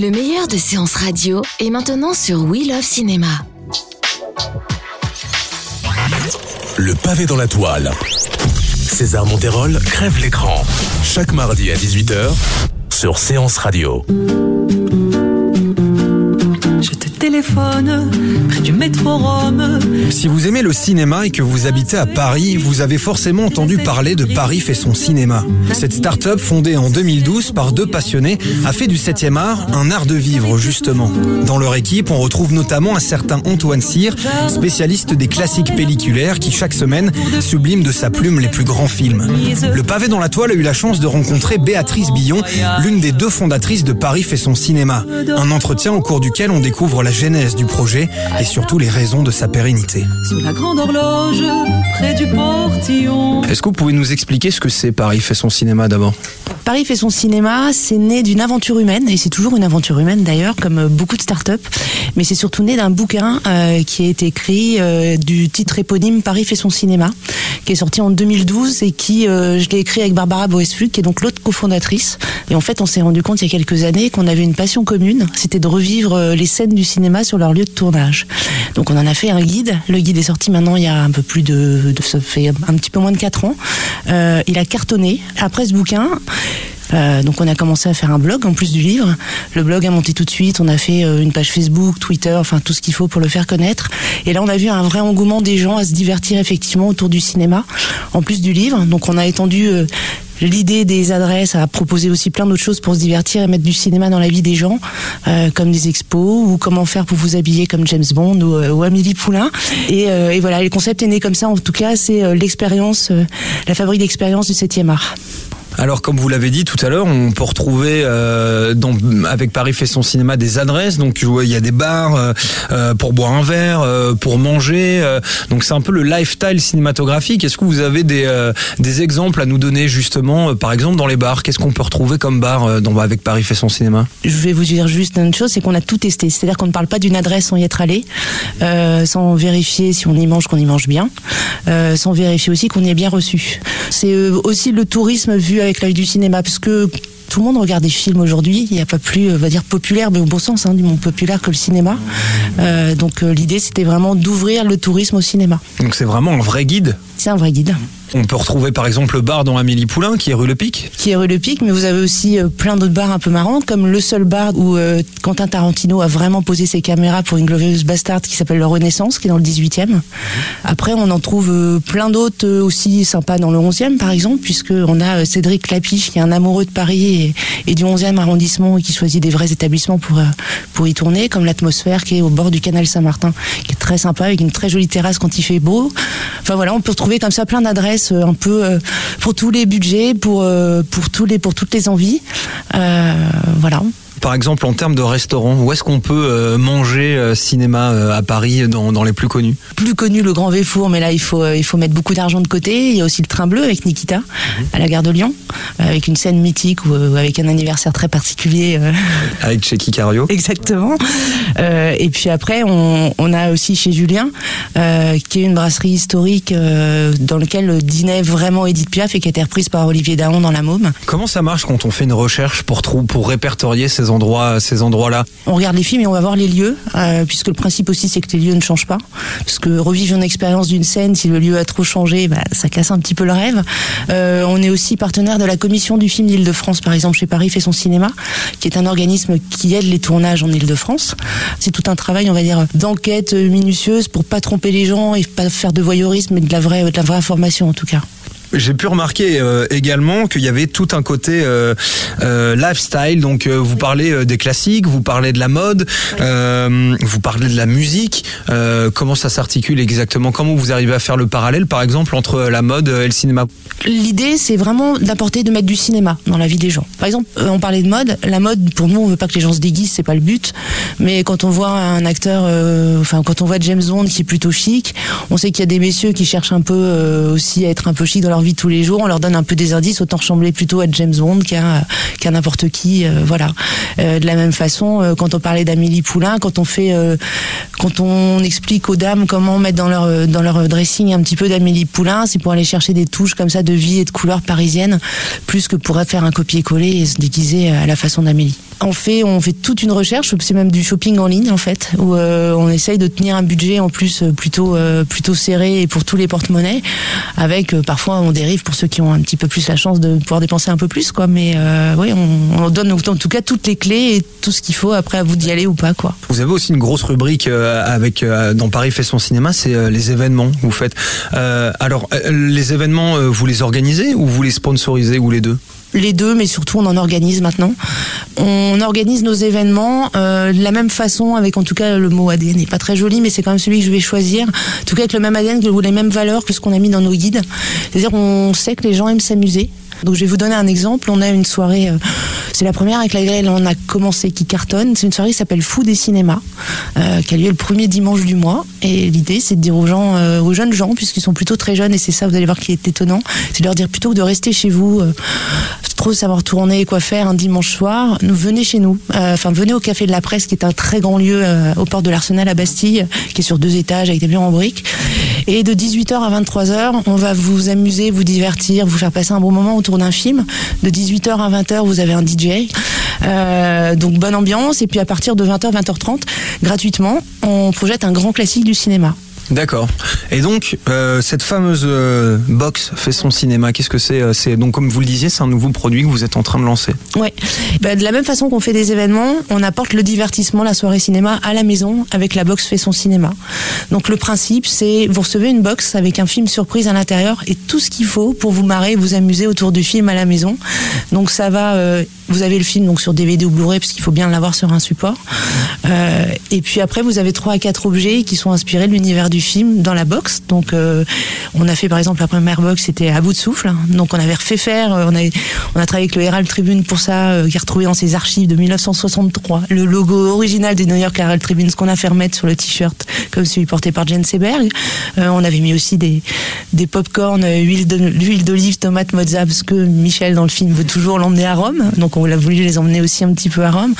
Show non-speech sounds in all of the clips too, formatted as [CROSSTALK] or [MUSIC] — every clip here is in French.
Le meilleur de séances radio est maintenant sur We Love Cinéma. Le pavé dans la toile. César Monterol crève l'écran. Chaque mardi à 18h sur Séance Radio. Je te téléphone près du métro Rome. Si vous aimez le cinéma et que vous habitez à Paris, vous avez forcément entendu parler de Paris fait son cinéma. Cette start-up fondée en 2012 par deux passionnés a fait du 7e art un art de vivre justement. Dans leur équipe, on retrouve notamment un certain Antoine Cyr, spécialiste des classiques pelliculaires qui chaque semaine sublime de sa plume les plus grands films. Le pavé dans la toile a eu la chance de rencontrer Béatrice Billon, l'une des deux fondatrices de Paris fait son cinéma. Un entretien au cours duquel on découvre la genèse du projet et surtout les raisons de sa pérennité. Sous la grande horloge près du portillon. Est-ce que vous pouvez nous expliquer ce que c'est Paris fait son cinéma d'abord? Paris fait son cinéma, c'est né d'une aventure humaine, et c'est toujours une aventure humaine d'ailleurs, comme euh, beaucoup de start-up, mais c'est surtout né d'un bouquin euh, qui a été écrit euh, du titre éponyme Paris fait son cinéma, qui est sorti en 2012 et qui, je l'ai écrit avec Barbara Boesflug, qui est donc l'autre cofondatrice. Et en fait, on s'est rendu compte il y a quelques années qu'on avait une passion commune, c'était de revivre les scènes du cinéma sur leur lieu de tournage. Donc on en a fait un guide. Le guide est sorti maintenant il y a un peu plus de, de ça fait un petit peu moins de 4 ans. Il a cartonné. Après ce bouquin, euh, donc on a commencé à faire un blog en plus du livre. Le blog a monté tout de suite. On a fait euh, une page Facebook, Twitter, enfin tout ce qu'il faut pour le faire connaître. Et là on a vu un vrai engouement des gens à se divertir effectivement autour du cinéma, en plus du livre. Donc on a étendu euh, L'idée des adresses à proposer aussi plein d'autres choses pour se divertir et mettre du cinéma dans la vie des gens, euh, comme des expos ou comment faire pour vous habiller comme James Bond ou, euh, ou Amélie Poulain. Et, euh, et voilà, le concept est né comme ça. En tout cas, c'est euh, l'expérience, la fabrique d'expérience du 7e art. Alors, comme vous l'avez dit tout à l'heure, on peut retrouver euh, avec Paris fait son cinéma des adresses. Donc, il y a des bars euh, euh, pour boire un verre, pour manger. donc, c'est un peu le lifestyle cinématographique. Est-ce que vous avez des, exemples à nous donner justement, par exemple dans les bars? Qu'est-ce qu'on peut retrouver comme bar avec Paris fait son cinéma? Je vais vous dire juste une chose, c'est qu'on a tout testé. C'est-à-dire qu'on ne parle pas d'une adresse sans y être allé, sans vérifier si on y mange, qu'on y mange bien, sans vérifier aussi qu'on y est bien reçu. C'est aussi le tourisme vu avec l'œil du cinéma, parce que tout le monde regarde des films aujourd'hui. Il n'y a pas plus, euh, on va dire populaire, mais au bon sens, hein, du monde populaire que le cinéma. Euh, donc euh, l'idée, c'était vraiment d'ouvrir le tourisme au cinéma. Donc, c'est vraiment un vrai guide. C'est un vrai guide. On peut retrouver par exemple le bar dans Amélie Poulain qui est rue Le Pic. qui est rue Le Pic, mais vous avez aussi plein d'autres bars un peu marrants, comme le seul bar où euh, Quentin Tarantino a vraiment posé ses caméras pour une glorieuse bastard qui s'appelle La Renaissance, qui est dans le 18e. Après, on en trouve euh, plein d'autres euh, aussi sympas dans le 11e, par exemple, puisque on a Cédric Clapiche, qui est un amoureux de Paris et, du 11e arrondissement qui choisit des vrais établissements pour, euh, pour y tourner, comme l'atmosphère qui est au bord du canal Saint-Martin, qui est très sympa, avec une très jolie terrasse quand il fait beau. Enfin voilà, on peut retrouver comme ça plein d'adresses euh, un peu euh, pour tous les budgets, pour, toutes les envies. Voilà. Par exemple, en termes de restaurants, où est-ce qu'on peut euh, manger euh, cinéma euh, à Paris dans, dans les plus connus? Plus connu le Grand Véfour, mais là il faut, il faut mettre beaucoup d'argent de côté. Il y a aussi le Train Bleu avec Nikita à la gare de Lyon, avec une scène mythique ou avec un anniversaire très particulier. [LAUGHS] Avec Checky Cario. Exactement. Euh, et puis après, on, on a aussi chez Julien, euh, qui est une brasserie historique euh, dans laquelle dînait vraiment Edith Piaf et qui a été reprise par Olivier Daon dans la Môme. Comment ça marche quand on fait une recherche pour, pour répertorier ces endroits, endroits-là On regarde les films et on va voir les lieux, euh, puisque le principe aussi c'est que les lieux ne changent pas. Parce que revivre une expérience d'une scène, si le lieu a trop changé, bah, ça casse un petit peu le rêve. Euh, on est aussi partenaire de la commission du film d'Île-de-France, par exemple chez Paris fait son cinéma, qui est un organisme qui aide les tournages en Île-de-France. C'est tout un travail, on va dire, d'enquête minutieuse pour pas tromper les gens et pas faire de voyeurisme, mais de la vraie, de la vraie information en tout cas. J'ai pu remarquer euh, également qu'il y avait tout un côté euh, euh, lifestyle. Donc, vous parlez des classiques, vous parlez de la mode, vous parlez de la musique. Comment ça s'articule exactement? Comment vous arrivez à faire le parallèle, par exemple, entre la mode et le cinéma? L'idée, c'est vraiment d'apporter, de mettre du cinéma dans la vie des gens. Par exemple, on parlait de mode. La mode, pour nous, on veut pas que les gens se déguisent, c'est pas le but. Mais quand on voit un acteur, enfin, quand on voit James Bond qui est plutôt chic, on sait qu'il y a des messieurs qui cherchent un peu aussi à être un peu chic dans leur vie tous les jours. On leur donne un peu des indices, autant ressembler plutôt à James Bond qu'à n'importe qui. euh, voilà. Euh, de la même façon, euh, quand on parlait d'Amélie Poulain, quand on fait, quand on explique aux dames comment mettre dans leur dans leur dressing un petit peu d'Amélie Poulain, c'est pour aller chercher des touches comme ça de vie et de couleurs parisiennes, plus que pour faire un copier-coller et se déguiser à la façon d'Amélie. On fait, on fait toute une recherche, c'est même du shopping en ligne en fait, où euh, on essaye de tenir un budget en plus euh, plutôt euh, plutôt serré et pour tous les porte-monnaies, avec parfois on dérive pour ceux qui ont un petit peu plus la chance de pouvoir dépenser un peu plus quoi, mais oui, on, on donne en tout cas toutes les clés et tout ce qu'il faut après à vous d'y aller ou pas quoi. Vous avez aussi une grosse rubrique avec dans Paris fait son cinéma, c'est les événements que vous faites. Alors, les événements, vous les organisez ou vous les sponsorisez ou les deux? Les deux, mais surtout on en organise maintenant. On organise nos événements euh, de la même façon, avec en tout cas le mot ADN n'est pas très joli, mais c'est quand même celui que je vais choisir. En tout cas avec le même ADN, ou les mêmes valeurs que ce qu'on a mis dans nos guides. C'est-à-dire on sait que les gens aiment s'amuser. Donc je vais vous donner un exemple. On a une soirée, euh, c'est la première avec laquelle on a commencé qui cartonne. C'est une soirée qui s'appelle Fou des cinémas, euh, qui a lieu le premier dimanche du mois. Et l'idée, c'est de dire aux gens, euh, aux jeunes gens, puisqu'ils sont plutôt très jeunes, et c'est ça, vous allez voir qui est étonnant, c'est de leur dire plutôt que de rester chez vous, euh, trop savoir tourner, quoi faire un dimanche soir, venez chez nous. Enfin, venez au Café de la Presse, qui est un très grand lieu au port de l'Arsenal à Bastille, qui est sur deux étages avec des murs en briques. Et de 18h à 23h, on va vous amuser, vous divertir, vous faire passer un bon moment autour d'un film. De 18h à 20h, vous avez un DJ. Euh, donc bonne ambiance. Et puis à partir de 20h, 20h30, gratuitement, on projette un grand classique du cinéma. D'accord. Et donc, euh, cette fameuse euh, box fait son cinéma, qu'est-ce que c'est euh, C'est donc, comme vous le disiez, c'est un nouveau produit que vous êtes en train de lancer. Ouais. Bah, de la même façon qu'on fait des événements, on apporte le divertissement, la soirée cinéma à la maison avec la box fait son cinéma. Donc le principe, c'est vous recevez une box avec un film surprise à l'intérieur et tout ce qu'il faut pour vous marrer, vous amuser autour du film à la maison. Donc ça va. vous avez le film donc sur DVD ou Blu-ray parce qu'il faut bien l'avoir sur un support. Et puis après, vous avez trois à quatre objets qui sont inspirés de l'univers du film dans la box. Donc, euh, on a fait par exemple la première box, c'était à bout de souffle. Donc, on avait refait faire. euh, On a, travaillé avec le Herald Tribune pour ça, euh, qui a retrouvé dans ses archives de 1963 le logo original du New York Herald Tribune, ce qu'on a fait remettre sur le t-shirt, comme celui porté par Jane Seberg. On avait mis aussi des, des pop-corn, huile d'olive, tomate, mozza, parce que Michel dans le film veut toujours l'emmener à Rome. Donc, on a voulu les emmener aussi un petit peu à Rome.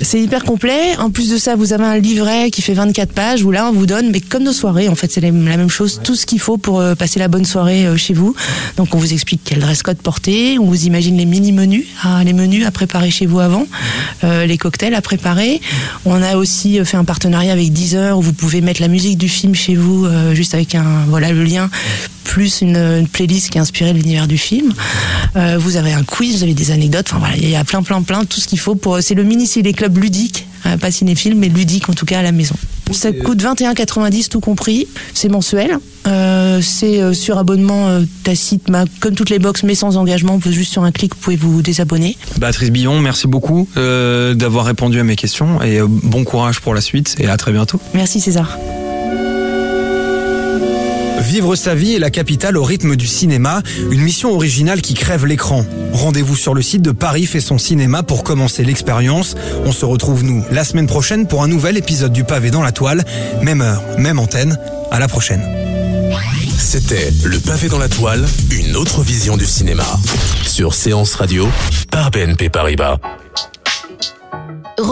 C'est hyper complet. En plus de ça, vous avez un livret qui fait 24 pages où là, on vous donne, mais comme nos soirées, en fait, c'est la même chose, tout ce qu'il faut pour euh, passer la bonne soirée euh, chez vous. Donc, on vous explique quel dress code porter, on vous imagine les mini-menus, les menus à préparer chez vous avant, euh, les cocktails à préparer. On a aussi fait un partenariat avec Deezer où vous pouvez mettre la musique du film chez vous, juste avec un, voilà, le lien plus une, playlist qui est inspirée l'univers du film. Vous avez un quiz, vous avez des anecdotes. Enfin voilà, il y a plein, plein, plein, tout ce qu'il faut pour. C'est le mini ciné club ludique, euh, pas mais ludique en tout cas à la maison. Ça coûte 21,90 tout compris. C'est mensuel. Euh, c'est euh, sur abonnement euh, tacite, comme toutes les box, mais sans engagement. Vous juste sur un clic, vous pouvez vous désabonner. Béatrice Billon, merci beaucoup euh, d'avoir répondu à mes questions et bon courage pour la suite et à très bientôt. Merci César. Vivre sa vie est la capitale au rythme du cinéma, une mission originale qui crève l'écran. Rendez-vous sur le site de Paris fait son cinéma pour commencer l'expérience. On se retrouve nous la semaine prochaine pour un nouvel épisode du pavé dans la toile, même heure, même antenne. À la prochaine. C'était Le pavé dans la toile, une autre vision du cinéma. Sur Séance Radio, par BNP Paribas.